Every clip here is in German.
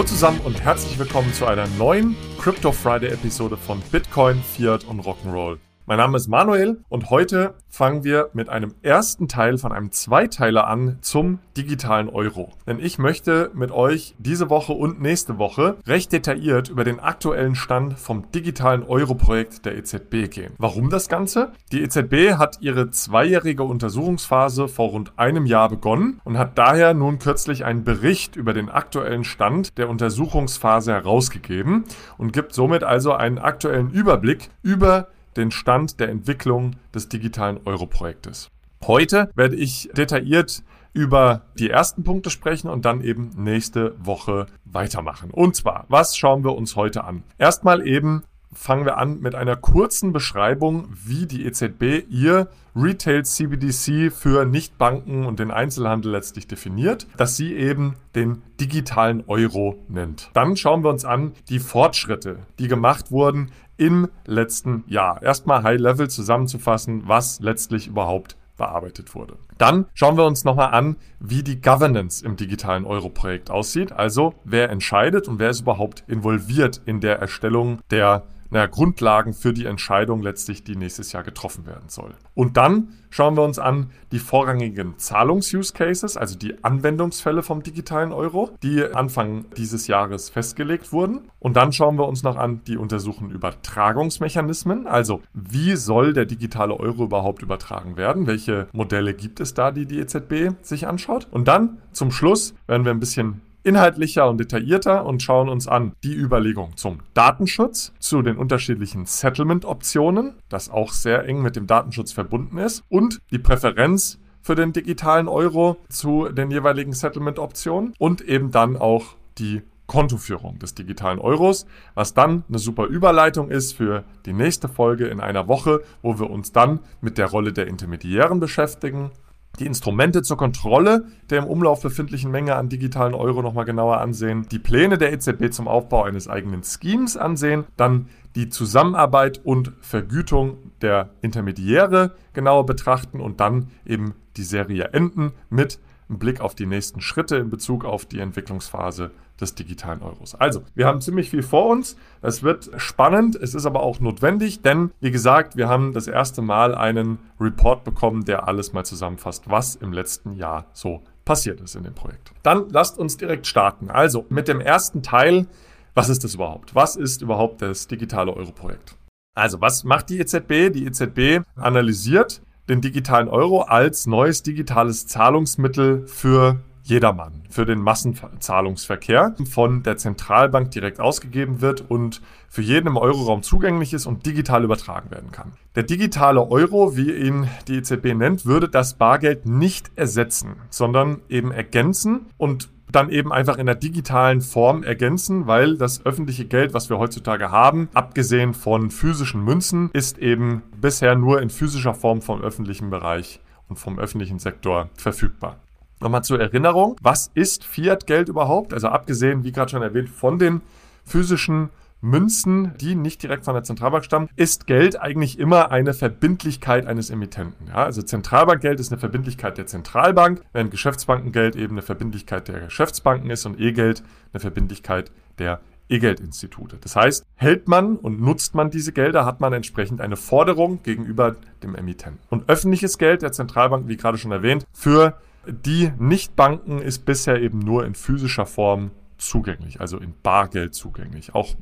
Hallo zusammen und herzlich willkommen zu einer neuen Crypto Friday Episode von Bitcoin, Fiat und Rock'n'Roll. Mein Name ist Manuel und heute fangen wir mit einem ersten Teil von einem Zweiteiler an zum digitalen Euro. Denn ich möchte mit euch diese Woche und nächste Woche recht detailliert über den aktuellen Stand vom digitalen Euro-Projekt der EZB gehen. Warum das Ganze? Die EZB hat ihre zweijährige Untersuchungsphase vor rund einem Jahr begonnen und hat daher nun kürzlich einen Bericht über den aktuellen Stand der Untersuchungsphase herausgegeben und gibt somit also einen aktuellen Überblick über den Stand der Entwicklung des digitalen Euro-Projektes. Heute werde ich detailliert über die ersten Punkte sprechen und dann eben nächste Woche weitermachen. Und zwar, was schauen wir uns heute an? Erstmal eben fangen wir an mit einer kurzen Beschreibung, wie die EZB ihr Retail CBDC für Nichtbanken und den Einzelhandel letztlich definiert, dass sie eben den digitalen Euro nennt. Dann schauen wir uns an die Fortschritte, die gemacht wurden im letzten Jahr. Erstmal High Level zusammenzufassen, was letztlich überhaupt bearbeitet wurde. Dann schauen wir uns nochmal an, wie die Governance im digitalen Euro-Projekt aussieht. Also wer entscheidet und wer ist überhaupt involviert in der Erstellung der naja, Grundlagen für die Entscheidung letztlich, die nächstes Jahr getroffen werden soll. Und dann schauen wir uns an die vorrangigen Zahlungs-Use-Cases, also die Anwendungsfälle vom digitalen Euro, die Anfang dieses Jahres festgelegt wurden. Und dann schauen wir uns noch an die untersuchen Übertragungsmechanismen, also wie soll der digitale Euro überhaupt übertragen werden? Welche Modelle gibt es da, die die EZB sich anschaut? Und dann zum Schluss werden wir ein bisschen inhaltlicher und detaillierter und schauen uns an die Überlegung zum Datenschutz, zu den unterschiedlichen Settlement-Optionen, das auch sehr eng mit dem Datenschutz verbunden ist, und die Präferenz für den digitalen Euro zu den jeweiligen Settlement-Optionen und eben dann auch die Kontoführung des digitalen Euros, was dann eine super Überleitung ist für die nächste Folge in einer Woche, wo wir uns dann mit der Rolle der Intermediären beschäftigen die Instrumente zur Kontrolle der im Umlauf befindlichen Menge an digitalen Euro nochmal genauer ansehen, die Pläne der EZB zum Aufbau eines eigenen Schemes ansehen, dann die Zusammenarbeit und Vergütung der Intermediäre genauer betrachten und dann eben die Serie enden mit einem Blick auf die nächsten Schritte in Bezug auf die Entwicklungsphase des digitalen Euros. Also, wir haben ziemlich viel vor uns. Es wird spannend, es ist aber auch notwendig, denn wie gesagt, wir haben das erste Mal einen Report bekommen, der alles mal zusammenfasst, was im letzten Jahr so passiert ist in dem Projekt. Dann lasst uns direkt starten. Also, mit dem ersten Teil, was ist das überhaupt? Was ist überhaupt das digitale Euro-Projekt? Also, was macht die EZB? Die EZB analysiert den digitalen Euro als neues digitales Zahlungsmittel für jedermann, für den Massenzahlungsverkehr von der Zentralbank direkt ausgegeben wird und für jeden im Euroraum zugänglich ist und digital übertragen werden kann. Der digitale Euro, wie ihn die EZB nennt, würde das Bargeld nicht ersetzen, sondern eben ergänzen und dann eben einfach in der digitalen Form ergänzen, weil das öffentliche Geld, was wir heutzutage haben, abgesehen von physischen Münzen, ist eben bisher nur in physischer Form vom öffentlichen Bereich und vom öffentlichen Sektor verfügbar. Nochmal zur Erinnerung, was ist Fiat-Geld überhaupt? Also abgesehen, wie gerade schon erwähnt, von den physischen Münzen, die nicht direkt von der Zentralbank stammen, ist Geld eigentlich immer eine Verbindlichkeit eines Emittenten. Ja, also Zentralbankgeld ist eine Verbindlichkeit der Zentralbank, während Geschäftsbankengeld eben eine Verbindlichkeit der Geschäftsbanken ist und E-Geld eine Verbindlichkeit der E-Geldinstitute. Das heißt, hält man und nutzt man diese Gelder, hat man entsprechend eine Forderung gegenüber dem Emittenten. Und öffentliches Geld der Zentralbank, wie gerade schon erwähnt, für die Nichtbanken ist bisher eben nur in physischer Form zugänglich, also in Bargeld zugänglich. Auch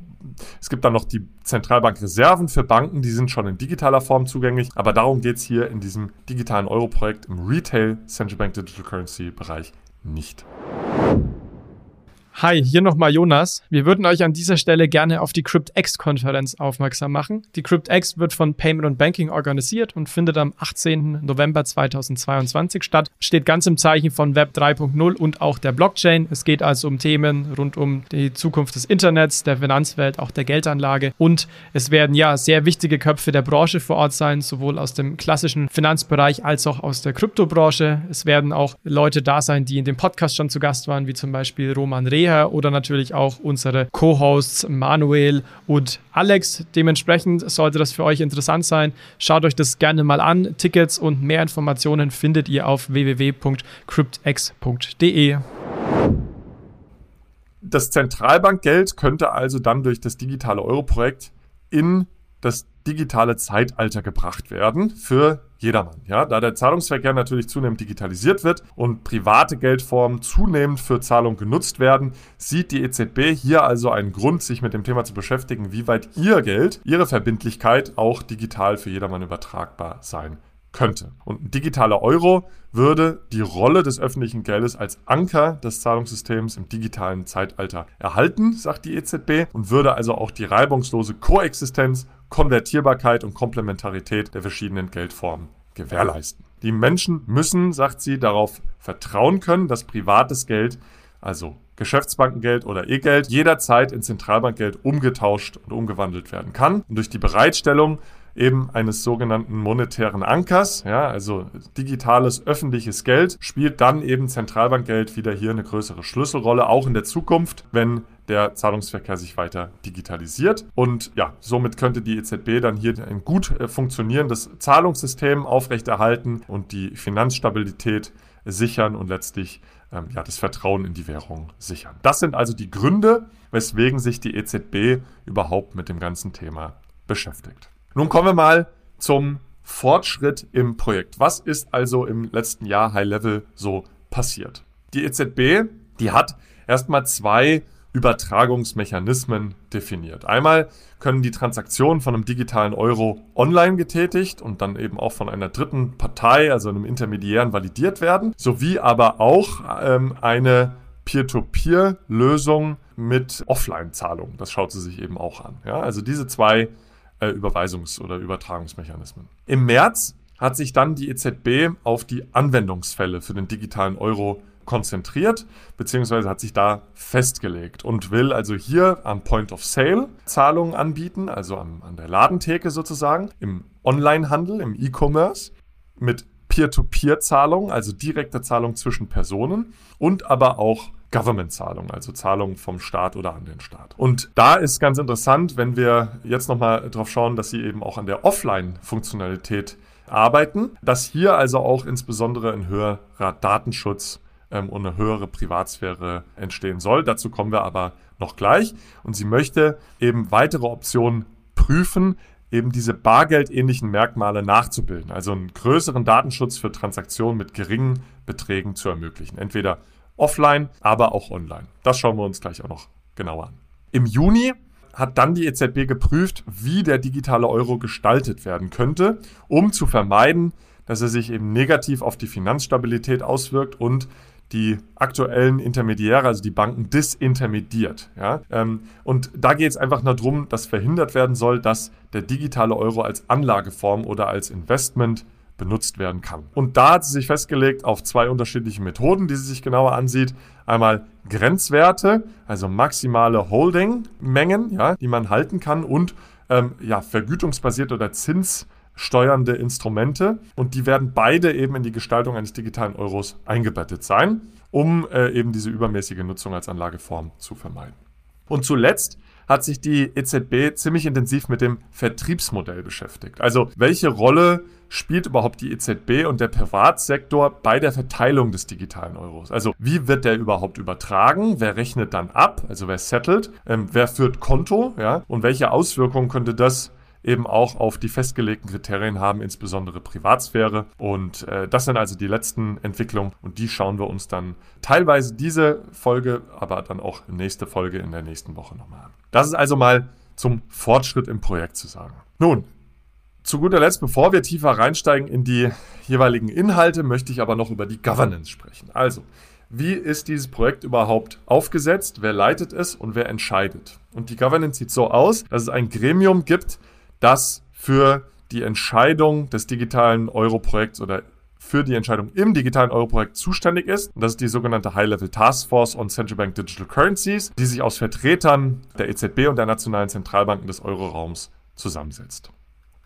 es gibt dann noch die Zentralbankreserven für Banken, die sind schon in digitaler Form zugänglich, aber darum geht es hier in diesem digitalen Euro-Projekt im Retail Central Bank Digital Currency Bereich nicht. Hi, hier nochmal Jonas. Wir würden euch an dieser Stelle gerne auf die CryptX-Konferenz aufmerksam machen. Die CryptX wird von Payment und Banking organisiert und findet am 18. November 2022 statt. Steht ganz im Zeichen von Web 3.0 und auch der Blockchain. Es geht also um Themen rund um die Zukunft des Internets, der Finanzwelt, auch der Geldanlage. Und es werden ja sehr wichtige Köpfe der Branche vor Ort sein, sowohl aus dem klassischen Finanzbereich als auch aus der Kryptobranche. Es werden auch Leute da sein, die in dem Podcast schon zu Gast waren, wie zum Beispiel Roman Rehe Reha oder natürlich auch unsere Co-Hosts Manuel und Alex. Dementsprechend sollte das für euch interessant sein. Schaut euch das gerne mal an. Tickets und mehr Informationen findet ihr auf www.cryptx.de. das Zentralbankgeld könnte also dann durch das digitale Euro-Projekt in das digitale Zeitalter gebracht werden für jedermann. Ja, da der Zahlungsverkehr natürlich zunehmend digitalisiert wird und private Geldformen zunehmend für Zahlung genutzt werden, sieht die EZB hier also einen Grund, sich mit dem Thema zu beschäftigen, wie weit ihr Geld, ihre Verbindlichkeit auch digital für jedermann übertragbar sein könnte. Und ein digitaler Euro würde die Rolle des öffentlichen Geldes als Anker des Zahlungssystems im digitalen Zeitalter erhalten, sagt die EZB, und würde also auch die reibungslose Koexistenz, Konvertierbarkeit und Komplementarität der verschiedenen Geldformen gewährleisten. Die Menschen müssen, sagt sie, darauf vertrauen können, dass privates Geld, also Geschäftsbankengeld oder E-Geld, jederzeit in Zentralbankgeld umgetauscht und umgewandelt werden kann. Und durch die Bereitstellung eben eines sogenannten monetären Ankers, ja, also digitales öffentliches Geld, spielt dann eben Zentralbankgeld wieder hier eine größere Schlüsselrolle, auch in der Zukunft, wenn der Zahlungsverkehr sich weiter digitalisiert. Und ja, somit könnte die EZB dann hier ein gut äh, funktionierendes Zahlungssystem aufrechterhalten und die Finanzstabilität sichern und letztlich ähm, ja, das Vertrauen in die Währung sichern. Das sind also die Gründe, weswegen sich die EZB überhaupt mit dem ganzen Thema beschäftigt. Nun kommen wir mal zum Fortschritt im Projekt. Was ist also im letzten Jahr High Level so passiert? Die EZB, die hat erstmal zwei Übertragungsmechanismen definiert. Einmal können die Transaktionen von einem digitalen Euro online getätigt und dann eben auch von einer dritten Partei, also einem Intermediären, validiert werden, sowie aber auch ähm, eine Peer-to-Peer-Lösung mit Offline-Zahlung. Das schaut sie sich eben auch an. Ja, also diese zwei äh, Überweisungs- oder Übertragungsmechanismen. Im März hat sich dann die EZB auf die Anwendungsfälle für den digitalen Euro konzentriert, beziehungsweise hat sich da festgelegt und will also hier am Point of Sale Zahlungen anbieten, also an, an der Ladentheke sozusagen, im Onlinehandel, im E-Commerce, mit Peer-to-Peer-Zahlung, also direkte Zahlung zwischen Personen und aber auch Government-Zahlungen, also Zahlungen vom Staat oder an den Staat. Und da ist ganz interessant, wenn wir jetzt nochmal drauf schauen, dass sie eben auch an der Offline-Funktionalität arbeiten, dass hier also auch insbesondere ein höherer Datenschutz ähm, und eine höhere Privatsphäre entstehen soll. Dazu kommen wir aber noch gleich. Und sie möchte eben weitere Optionen prüfen, eben diese bargeldähnlichen Merkmale nachzubilden, also einen größeren Datenschutz für Transaktionen mit geringen Beträgen zu ermöglichen. Entweder offline, aber auch online. Das schauen wir uns gleich auch noch genauer an. Im Juni hat dann die EZB geprüft, wie der digitale Euro gestaltet werden könnte, um zu vermeiden, dass er sich eben negativ auf die Finanzstabilität auswirkt und die aktuellen Intermediäre, also die Banken, disintermediert. Ja? Ähm, und da geht es einfach nur darum, dass verhindert werden soll, dass der digitale Euro als Anlageform oder als Investment benutzt werden kann. Und da hat sie sich festgelegt auf zwei unterschiedliche Methoden, die sie sich genauer ansieht. Einmal Grenzwerte, also maximale Holding-Mengen, ja, die man halten kann und ähm, ja, vergütungsbasierte oder zinssteuernde Instrumente. Und die werden beide eben in die Gestaltung eines digitalen Euros eingebettet sein, um äh, eben diese übermäßige Nutzung als Anlageform zu vermeiden. Und zuletzt hat sich die EZB ziemlich intensiv mit dem Vertriebsmodell beschäftigt. Also welche Rolle spielt überhaupt die EZB und der Privatsektor bei der Verteilung des digitalen Euros? Also wie wird der überhaupt übertragen? Wer rechnet dann ab? Also wer settelt? Ähm, wer führt Konto? Ja? Und welche Auswirkungen könnte das eben auch auf die festgelegten Kriterien haben, insbesondere Privatsphäre. Und äh, das sind also die letzten Entwicklungen und die schauen wir uns dann teilweise diese Folge, aber dann auch nächste Folge in der nächsten Woche nochmal an. Das ist also mal zum Fortschritt im Projekt zu sagen. Nun, zu guter Letzt, bevor wir tiefer reinsteigen in die jeweiligen Inhalte, möchte ich aber noch über die Governance sprechen. Also, wie ist dieses Projekt überhaupt aufgesetzt, wer leitet es und wer entscheidet. Und die Governance sieht so aus, dass es ein Gremium gibt, das für die Entscheidung des digitalen Euro-Projekts oder für die Entscheidung im digitalen Euro-Projekt zuständig ist. Und das ist die sogenannte High-Level Task Force on Central Bank Digital Currencies, die sich aus Vertretern der EZB und der nationalen Zentralbanken des Euroraums zusammensetzt.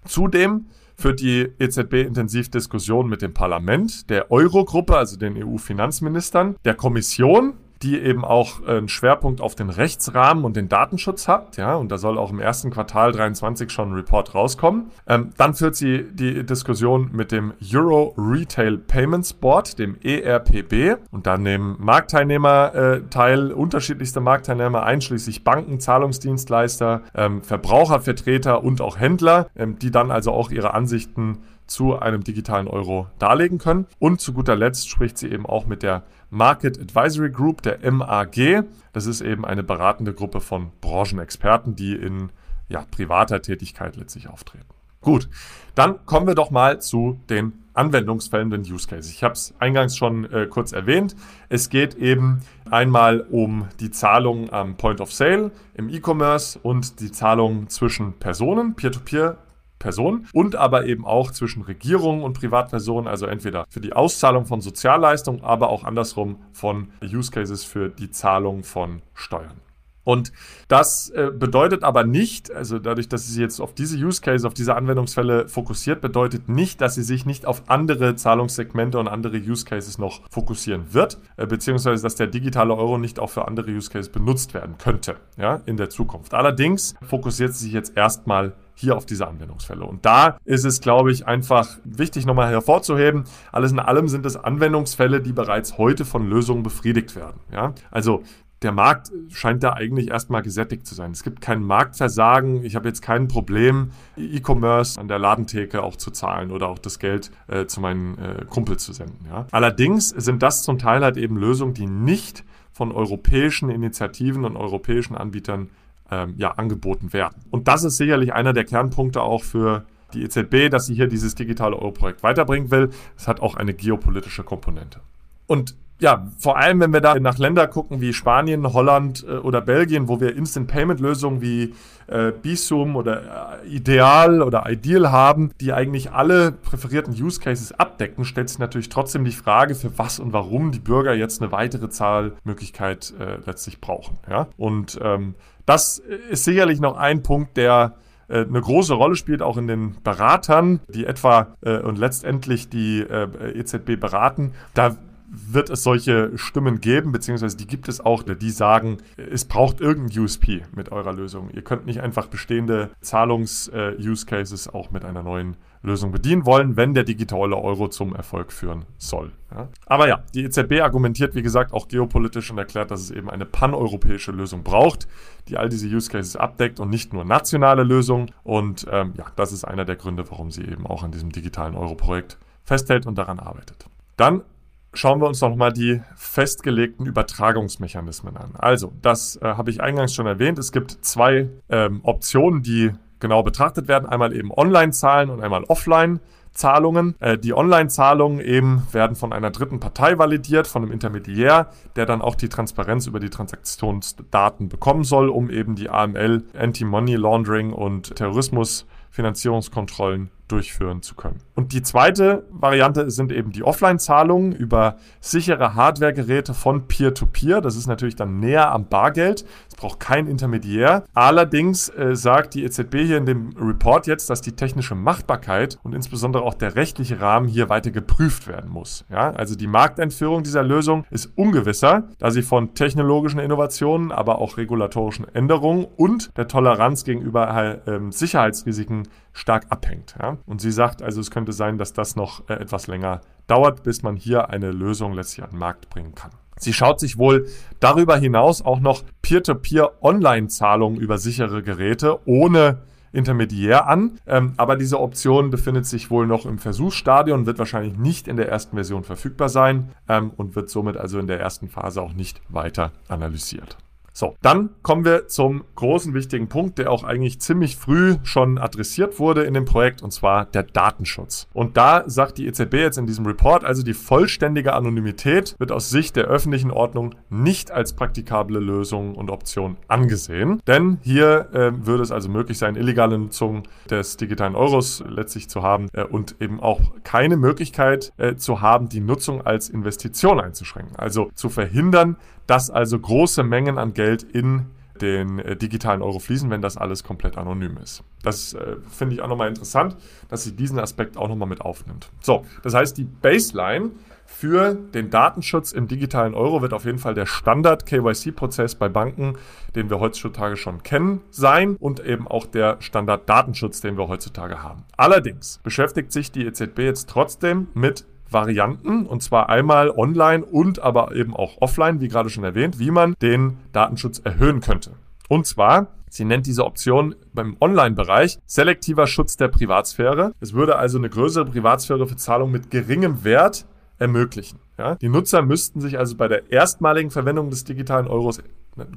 Zudem führt die EZB intensiv Diskussionen mit dem Parlament, der Eurogruppe, also den EU-Finanzministern, der Kommission, die eben auch einen Schwerpunkt auf den Rechtsrahmen und den Datenschutz hat. Ja, und da soll auch im ersten Quartal 23 schon ein Report rauskommen. Ähm, dann führt sie die Diskussion mit dem Euro Retail Payments Board, dem ERPB. Und da nehmen Marktteilnehmer äh, teil, unterschiedlichste Marktteilnehmer, einschließlich Banken, Zahlungsdienstleister, ähm, Verbrauchervertreter und auch Händler, ähm, die dann also auch ihre Ansichten zu einem digitalen Euro darlegen können. Und zu guter Letzt spricht sie eben auch mit der Market Advisory Group, der MAG. Das ist eben eine beratende Gruppe von Branchenexperten, die in ja, privater Tätigkeit letztlich auftreten. Gut, dann kommen wir doch mal zu den Anwendungsfällen, den Use Cases. Ich habe es eingangs schon äh, kurz erwähnt. Es geht eben einmal um die Zahlung am Point of Sale im E-Commerce und die Zahlung zwischen Personen, Peer-to-Peer Personen und aber eben auch zwischen Regierungen und Privatpersonen, also entweder für die Auszahlung von Sozialleistungen, aber auch andersrum von Use Cases für die Zahlung von Steuern. Und das äh, bedeutet aber nicht, also dadurch, dass sie jetzt auf diese Use Cases, auf diese Anwendungsfälle fokussiert, bedeutet nicht, dass sie sich nicht auf andere Zahlungssegmente und andere Use Cases noch fokussieren wird, äh, beziehungsweise dass der digitale Euro nicht auch für andere Use Cases benutzt werden könnte, ja, in der Zukunft. Allerdings fokussiert sie sich jetzt erstmal hier auf diese Anwendungsfälle. Und da ist es, glaube ich, einfach wichtig nochmal hervorzuheben, alles in allem sind es Anwendungsfälle, die bereits heute von Lösungen befriedigt werden. Ja? Also der Markt scheint da eigentlich erstmal gesättigt zu sein. Es gibt kein Marktversagen. Ich habe jetzt kein Problem, E-Commerce an der Ladentheke auch zu zahlen oder auch das Geld äh, zu meinen äh, Kumpels zu senden. Ja? Allerdings sind das zum Teil halt eben Lösungen, die nicht von europäischen Initiativen und europäischen Anbietern ähm, ja, angeboten werden. Und das ist sicherlich einer der Kernpunkte auch für die EZB, dass sie hier dieses digitale Euro-Projekt weiterbringen will. Es hat auch eine geopolitische Komponente. Und ja, vor allem, wenn wir da nach Ländern gucken wie Spanien, Holland äh, oder Belgien, wo wir Instant-Payment-Lösungen wie äh, Bisum oder äh, Ideal oder Ideal haben, die eigentlich alle präferierten Use Cases abdecken, stellt sich natürlich trotzdem die Frage, für was und warum die Bürger jetzt eine weitere Zahlmöglichkeit äh, letztlich brauchen. Ja? Und ähm, das ist sicherlich noch ein Punkt, der äh, eine große Rolle spielt, auch in den Beratern, die etwa äh, und letztendlich die äh, EZB beraten. Da wird es solche Stimmen geben, beziehungsweise die gibt es auch, die sagen, es braucht irgendein USP mit eurer Lösung. Ihr könnt nicht einfach bestehende Zahlungs-Use-Cases auch mit einer neuen Lösung bedienen wollen, wenn der digitale Euro zum Erfolg führen soll. Ja. Aber ja, die EZB argumentiert, wie gesagt, auch geopolitisch und erklärt, dass es eben eine paneuropäische Lösung braucht, die all diese Use Cases abdeckt und nicht nur nationale Lösungen. Und ähm, ja, das ist einer der Gründe, warum sie eben auch an diesem digitalen Euro-Projekt festhält und daran arbeitet. Dann schauen wir uns noch mal die festgelegten Übertragungsmechanismen an. Also, das äh, habe ich eingangs schon erwähnt. Es gibt zwei ähm, Optionen, die genau betrachtet werden. Einmal eben Online-Zahlen und einmal Offline. Zahlungen. Äh, die Online-Zahlungen eben werden von einer dritten Partei validiert, von einem Intermediär, der dann auch die Transparenz über die Transaktionsdaten bekommen soll, um eben die AML, Anti-Money Laundering und Terrorismusfinanzierungskontrollen durchführen zu können. Und die zweite Variante sind eben die Offline-Zahlungen über sichere Hardware-Geräte von Peer-to-Peer. -Peer. Das ist natürlich dann näher am Bargeld. Es braucht kein Intermediär. Allerdings äh, sagt die EZB hier in dem Report jetzt, dass die technische Machbarkeit und insbesondere auch der rechtliche Rahmen hier weiter geprüft werden muss. Ja? Also die Markteinführung dieser Lösung ist ungewisser, da sie von technologischen Innovationen, aber auch regulatorischen Änderungen und der Toleranz gegenüber äh, Sicherheitsrisiken stark abhängt. Ja? Und sie sagt also, es könnte sein, dass das noch äh, etwas länger dauert, bis man hier eine Lösung letztlich an den Markt bringen kann. Sie schaut sich wohl darüber hinaus auch noch Peer-to-Peer-Online-Zahlungen über sichere Geräte ohne Intermediär an. Ähm, aber diese Option befindet sich wohl noch im Versuchsstadion, wird wahrscheinlich nicht in der ersten Version verfügbar sein ähm, und wird somit also in der ersten Phase auch nicht weiter analysiert. So, dann kommen wir zum großen wichtigen Punkt, der auch eigentlich ziemlich früh schon adressiert wurde in dem Projekt, und zwar der Datenschutz. Und da sagt die EZB jetzt in diesem Report, also die vollständige Anonymität wird aus Sicht der öffentlichen Ordnung nicht als praktikable Lösung und Option angesehen. Denn hier äh, würde es also möglich sein, illegale Nutzung des digitalen Euros letztlich zu haben äh, und eben auch keine Möglichkeit äh, zu haben, die Nutzung als Investition einzuschränken. Also zu verhindern, dass also große Mengen an Geld in den äh, digitalen Euro fließen, wenn das alles komplett anonym ist. Das äh, finde ich auch nochmal interessant, dass sie diesen Aspekt auch nochmal mit aufnimmt. So, das heißt, die Baseline für den Datenschutz im digitalen Euro wird auf jeden Fall der Standard-KYC-Prozess bei Banken, den wir heutzutage schon kennen, sein und eben auch der Standard-Datenschutz, den wir heutzutage haben. Allerdings beschäftigt sich die EZB jetzt trotzdem mit Varianten und zwar einmal online und aber eben auch offline, wie gerade schon erwähnt, wie man den Datenschutz erhöhen könnte. Und zwar Sie nennt diese Option beim Online-Bereich selektiver Schutz der Privatsphäre. Es würde also eine größere Privatsphäre für Zahlungen mit geringem Wert ermöglichen. Ja? Die Nutzer müssten sich also bei der erstmaligen Verwendung des digitalen Euros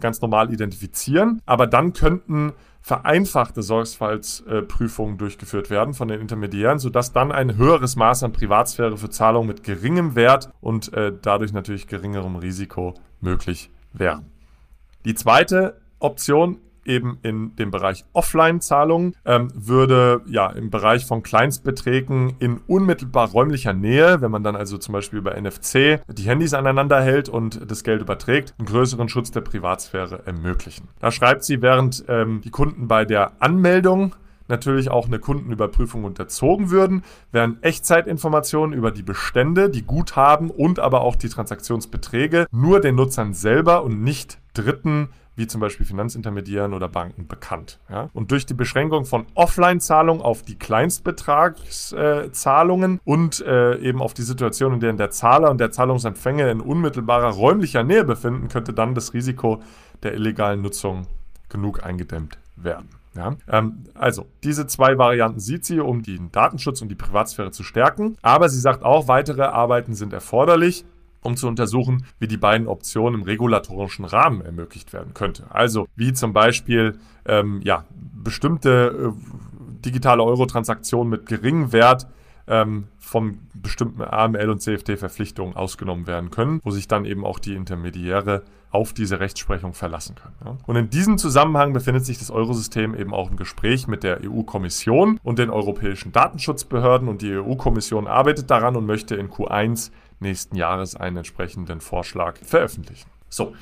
ganz normal identifizieren, aber dann könnten vereinfachte Sorgfaltsprüfungen durchgeführt werden von den Intermediären, sodass dann ein höheres Maß an Privatsphäre für Zahlungen mit geringem Wert und äh, dadurch natürlich geringerem Risiko möglich wäre. Die zweite Option eben in dem Bereich Offline-Zahlungen ähm, würde ja im Bereich von Kleinstbeträgen in unmittelbar räumlicher Nähe, wenn man dann also zum Beispiel über NFC die Handys aneinander hält und das Geld überträgt, einen größeren Schutz der Privatsphäre ermöglichen. Da schreibt sie, während ähm, die Kunden bei der Anmeldung natürlich auch eine Kundenüberprüfung unterzogen würden, wären Echtzeitinformationen über die Bestände, die Guthaben und aber auch die Transaktionsbeträge nur den Nutzern selber und nicht Dritten wie zum Beispiel Finanzintermediären oder Banken, bekannt. Ja? Und durch die Beschränkung von Offline-Zahlungen auf die Kleinstbetragszahlungen äh, und äh, eben auf die Situation, in der der Zahler und der Zahlungsempfänger in unmittelbarer räumlicher Nähe befinden, könnte dann das Risiko der illegalen Nutzung genug eingedämmt werden. Ja, ähm, also, diese zwei Varianten sieht sie, um den Datenschutz und die Privatsphäre zu stärken. Aber sie sagt auch, weitere Arbeiten sind erforderlich um zu untersuchen, wie die beiden Optionen im regulatorischen Rahmen ermöglicht werden könnte. Also wie zum Beispiel ähm, ja, bestimmte äh, digitale Euro-Transaktionen mit geringem Wert ähm, von bestimmten AML- und CFT-Verpflichtungen ausgenommen werden können, wo sich dann eben auch die Intermediäre auf diese Rechtsprechung verlassen können. Und in diesem Zusammenhang befindet sich das Eurosystem eben auch im Gespräch mit der EU-Kommission und den europäischen Datenschutzbehörden und die EU-Kommission arbeitet daran und möchte in Q1 nächsten Jahres einen entsprechenden Vorschlag veröffentlichen. So.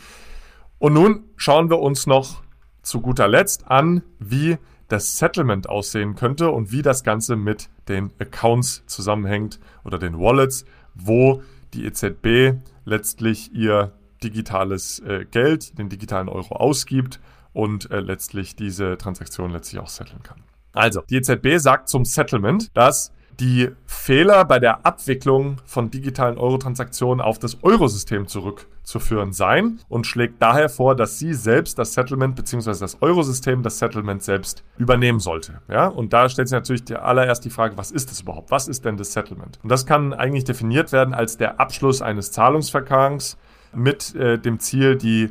Und nun schauen wir uns noch zu guter Letzt an, wie das Settlement aussehen könnte und wie das Ganze mit den Accounts zusammenhängt oder den Wallets, wo die EZB letztlich ihr digitales äh, Geld, den digitalen Euro ausgibt und äh, letztlich diese Transaktion letztlich auch setteln kann. Also, die EZB sagt zum Settlement, dass die Fehler bei der Abwicklung von digitalen Euro-Transaktionen auf das Eurosystem zurückzuführen seien und schlägt daher vor, dass sie selbst das Settlement bzw. das Eurosystem das Settlement selbst übernehmen sollte. Ja? Und da stellt sich natürlich allererst die Frage, was ist das überhaupt? Was ist denn das Settlement? Und das kann eigentlich definiert werden als der Abschluss eines Zahlungsverfahrens mit äh, dem Ziel, die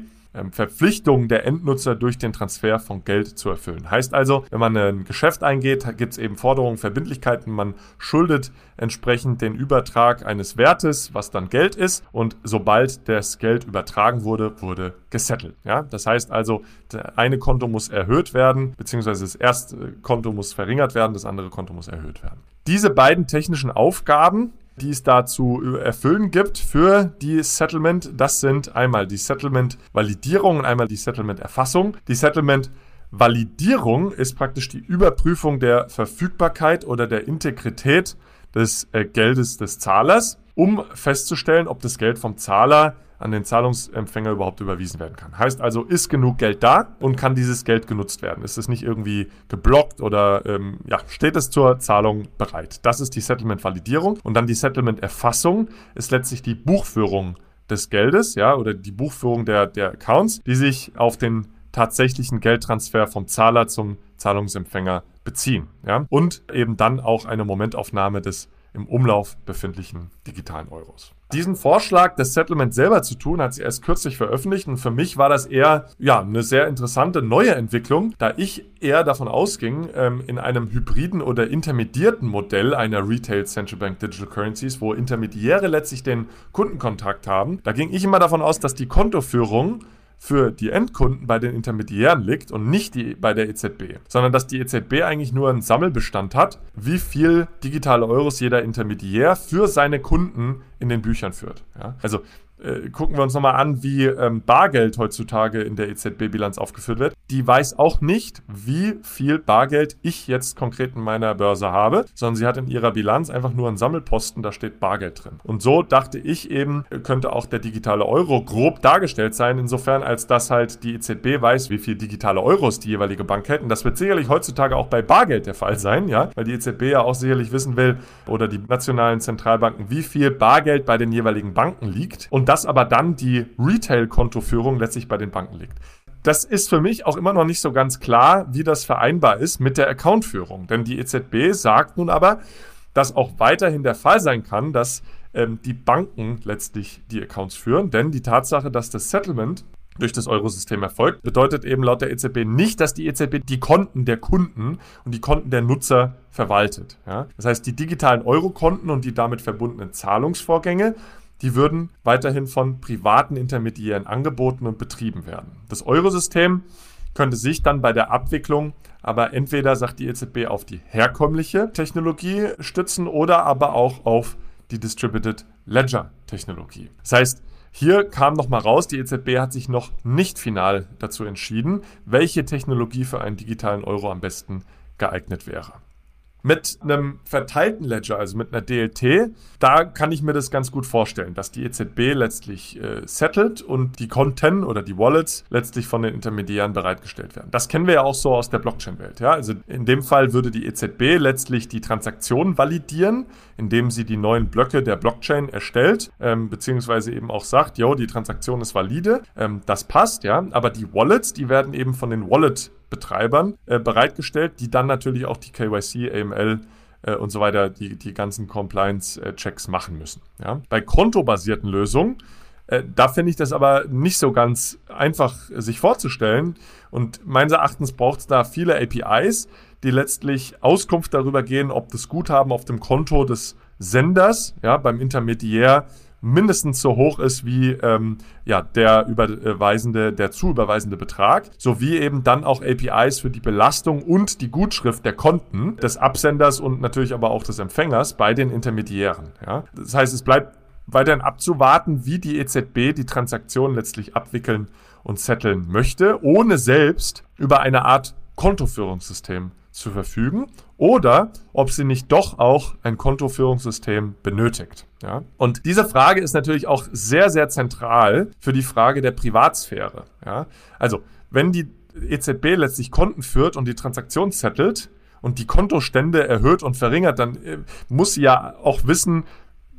Verpflichtungen der Endnutzer durch den Transfer von Geld zu erfüllen. Heißt also, wenn man ein Geschäft eingeht, gibt es eben Forderungen, Verbindlichkeiten, man schuldet entsprechend den Übertrag eines Wertes, was dann Geld ist und sobald das Geld übertragen wurde, wurde gesettelt. Ja? Das heißt also, das eine Konto muss erhöht werden, beziehungsweise das erste Konto muss verringert werden, das andere Konto muss erhöht werden. Diese beiden technischen Aufgaben die es da zu erfüllen gibt für die Settlement. Das sind einmal die Settlement-Validierung und einmal die Settlement-Erfassung. Die Settlement-Validierung ist praktisch die Überprüfung der Verfügbarkeit oder der Integrität des äh, Geldes des Zahlers, um festzustellen, ob das Geld vom Zahler an den Zahlungsempfänger überhaupt überwiesen werden kann. Heißt also, ist genug Geld da und kann dieses Geld genutzt werden? Ist es nicht irgendwie geblockt oder ähm, ja, steht es zur Zahlung bereit? Das ist die Settlement-Validierung. Und dann die Settlement-Erfassung ist letztlich die Buchführung des Geldes, ja, oder die Buchführung der, der Accounts, die sich auf den tatsächlichen Geldtransfer vom Zahler zum Zahlungsempfänger beziehen. Ja? Und eben dann auch eine Momentaufnahme des im Umlauf befindlichen digitalen Euros. Diesen Vorschlag, das Settlement selber zu tun, hat sie erst kürzlich veröffentlicht. Und für mich war das eher ja, eine sehr interessante neue Entwicklung, da ich eher davon ausging, ähm, in einem hybriden oder intermedierten Modell einer Retail Central Bank Digital Currencies, wo Intermediäre letztlich den Kundenkontakt haben, da ging ich immer davon aus, dass die Kontoführung für die Endkunden bei den Intermediären liegt und nicht die, bei der EZB, sondern dass die EZB eigentlich nur einen Sammelbestand hat, wie viel digitale Euros jeder Intermediär für seine Kunden in den Büchern führt. Ja? Also äh, gucken wir uns nochmal an, wie ähm, Bargeld heutzutage in der EZB-Bilanz aufgeführt wird. Die weiß auch nicht, wie viel Bargeld ich jetzt konkret in meiner Börse habe, sondern sie hat in ihrer Bilanz einfach nur einen Sammelposten, da steht Bargeld drin. Und so dachte ich eben, könnte auch der digitale Euro grob dargestellt sein, insofern als dass halt die EZB weiß, wie viel digitale Euros die jeweilige Bank hätten. Das wird sicherlich heutzutage auch bei Bargeld der Fall sein, ja, weil die EZB ja auch sicherlich wissen will, oder die nationalen Zentralbanken, wie viel Bargeld bei den jeweiligen Banken liegt und dass aber dann die Retail-Kontoführung letztlich bei den Banken liegt. Das ist für mich auch immer noch nicht so ganz klar, wie das vereinbar ist mit der Accountführung. Denn die EZB sagt nun aber, dass auch weiterhin der Fall sein kann, dass ähm, die Banken letztlich die Accounts führen. Denn die Tatsache, dass das Settlement durch das Eurosystem erfolgt, bedeutet eben laut der EZB nicht, dass die EZB die Konten der Kunden und die Konten der Nutzer verwaltet. Ja? Das heißt, die digitalen Eurokonten und die damit verbundenen Zahlungsvorgänge, die würden weiterhin von privaten Intermediären angeboten und betrieben werden. Das Eurosystem könnte sich dann bei der Abwicklung aber entweder, sagt die EZB, auf die herkömmliche Technologie stützen oder aber auch auf die Distributed Ledger Technologie. Das heißt, hier kam nochmal raus, die EZB hat sich noch nicht final dazu entschieden, welche Technologie für einen digitalen Euro am besten geeignet wäre. Mit einem verteilten Ledger, also mit einer DLT, da kann ich mir das ganz gut vorstellen, dass die EZB letztlich äh, settelt und die Konten oder die Wallets letztlich von den Intermediären bereitgestellt werden. Das kennen wir ja auch so aus der Blockchain-Welt. Ja? Also in dem Fall würde die EZB letztlich die Transaktion validieren, indem sie die neuen Blöcke der Blockchain erstellt, ähm, beziehungsweise eben auch sagt, jo, die Transaktion ist valide, ähm, das passt, ja, aber die Wallets, die werden eben von den Wallet Betreibern äh, bereitgestellt, die dann natürlich auch die KYC, AML äh, und so weiter, die, die ganzen Compliance-Checks machen müssen. Ja? Bei kontobasierten Lösungen, äh, da finde ich das aber nicht so ganz einfach sich vorzustellen. Und meines Erachtens braucht es da viele APIs, die letztlich Auskunft darüber gehen, ob das Guthaben auf dem Konto des Senders, ja, beim Intermediär mindestens so hoch ist wie ähm, ja, der überweisende, der zu überweisende Betrag, sowie eben dann auch APIs für die Belastung und die Gutschrift der Konten des Absenders und natürlich aber auch des Empfängers bei den Intermediären. Ja? Das heißt, es bleibt weiterhin abzuwarten, wie die EZB die Transaktion letztlich abwickeln und setteln möchte, ohne selbst über eine Art Kontoführungssystem zu verfügen oder ob sie nicht doch auch ein Kontoführungssystem benötigt. Ja? Und diese Frage ist natürlich auch sehr, sehr zentral für die Frage der Privatsphäre. Ja? Also, wenn die EZB letztlich Konten führt und die Transaktion zettelt, und die Kontostände erhöht und verringert, dann äh, muss sie ja auch wissen,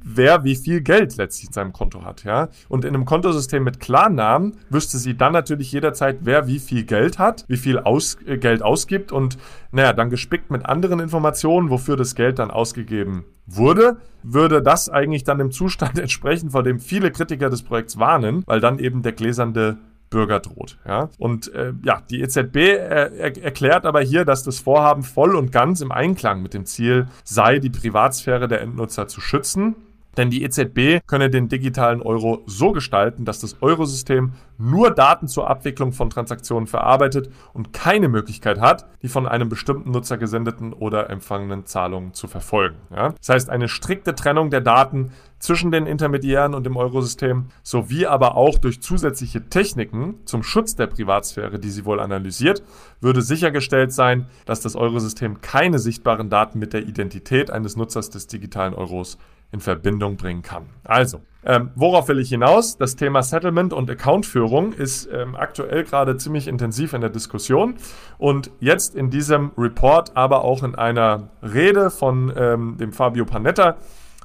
wer wie viel Geld letztlich in seinem Konto hat, ja. Und in einem Kontosystem mit Klarnamen wüsste sie dann natürlich jederzeit, wer wie viel Geld hat, wie viel aus, äh, Geld ausgibt und, naja, dann gespickt mit anderen Informationen, wofür das Geld dann ausgegeben wurde, würde das eigentlich dann dem Zustand entsprechen, vor dem viele Kritiker des Projekts warnen, weil dann eben der gläsernde Bürger droht. Ja? Und äh, ja, die EZB äh, er, erklärt aber hier, dass das Vorhaben voll und ganz im Einklang mit dem Ziel sei, die Privatsphäre der Endnutzer zu schützen denn die EZB könne den digitalen Euro so gestalten, dass das Eurosystem nur Daten zur Abwicklung von Transaktionen verarbeitet und keine Möglichkeit hat, die von einem bestimmten Nutzer gesendeten oder empfangenen Zahlungen zu verfolgen. Ja? Das heißt, eine strikte Trennung der Daten zwischen den Intermediären und dem Eurosystem sowie aber auch durch zusätzliche Techniken zum Schutz der Privatsphäre, die sie wohl analysiert, würde sichergestellt sein, dass das Eurosystem keine sichtbaren Daten mit der Identität eines Nutzers des digitalen Euros in Verbindung bringen kann. Also, ähm, worauf will ich hinaus? Das Thema Settlement und Accountführung ist ähm, aktuell gerade ziemlich intensiv in der Diskussion und jetzt in diesem Report, aber auch in einer Rede von ähm, dem Fabio Panetta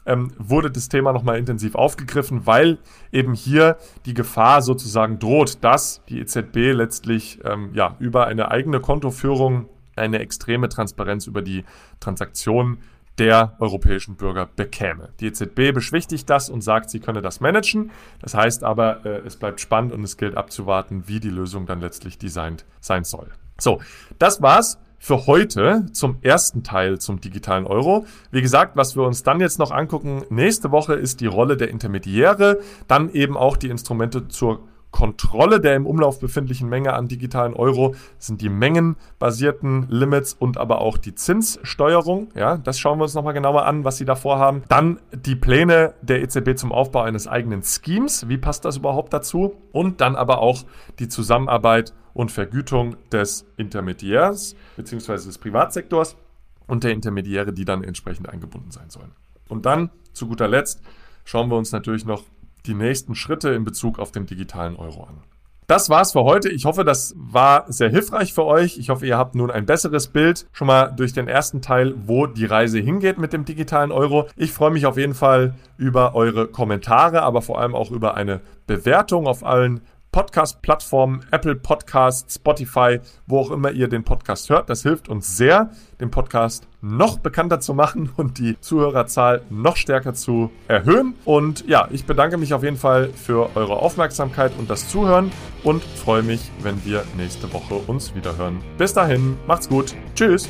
ähm, wurde das Thema nochmal intensiv aufgegriffen, weil eben hier die Gefahr sozusagen droht, dass die EZB letztlich ähm, ja, über eine eigene Kontoführung eine extreme Transparenz über die Transaktionen der europäischen Bürger bekäme. Die EZB beschwichtigt das und sagt, sie könne das managen. Das heißt aber, äh, es bleibt spannend und es gilt abzuwarten, wie die Lösung dann letztlich designt sein soll. So, das war's für heute zum ersten Teil zum digitalen Euro. Wie gesagt, was wir uns dann jetzt noch angucken, nächste Woche ist die Rolle der Intermediäre, dann eben auch die Instrumente zur Kontrolle der im Umlauf befindlichen Menge an digitalen Euro, sind die mengenbasierten Limits und aber auch die Zinssteuerung. Ja, das schauen wir uns nochmal genauer an, was sie da vorhaben. Dann die Pläne der EZB zum Aufbau eines eigenen Schemes. Wie passt das überhaupt dazu? Und dann aber auch die Zusammenarbeit und Vergütung des Intermediärs bzw. des Privatsektors und der Intermediäre, die dann entsprechend eingebunden sein sollen. Und dann zu guter Letzt schauen wir uns natürlich noch die nächsten Schritte in Bezug auf den digitalen Euro an. Das war's für heute. Ich hoffe, das war sehr hilfreich für euch. Ich hoffe, ihr habt nun ein besseres Bild schon mal durch den ersten Teil, wo die Reise hingeht mit dem digitalen Euro. Ich freue mich auf jeden Fall über eure Kommentare, aber vor allem auch über eine Bewertung auf allen Podcast-Plattformen, Apple Podcasts, Spotify, wo auch immer ihr den Podcast hört. Das hilft uns sehr, den Podcast noch bekannter zu machen und die Zuhörerzahl noch stärker zu erhöhen. Und ja, ich bedanke mich auf jeden Fall für eure Aufmerksamkeit und das Zuhören und freue mich, wenn wir nächste Woche uns wiederhören. Bis dahin, macht's gut. Tschüss.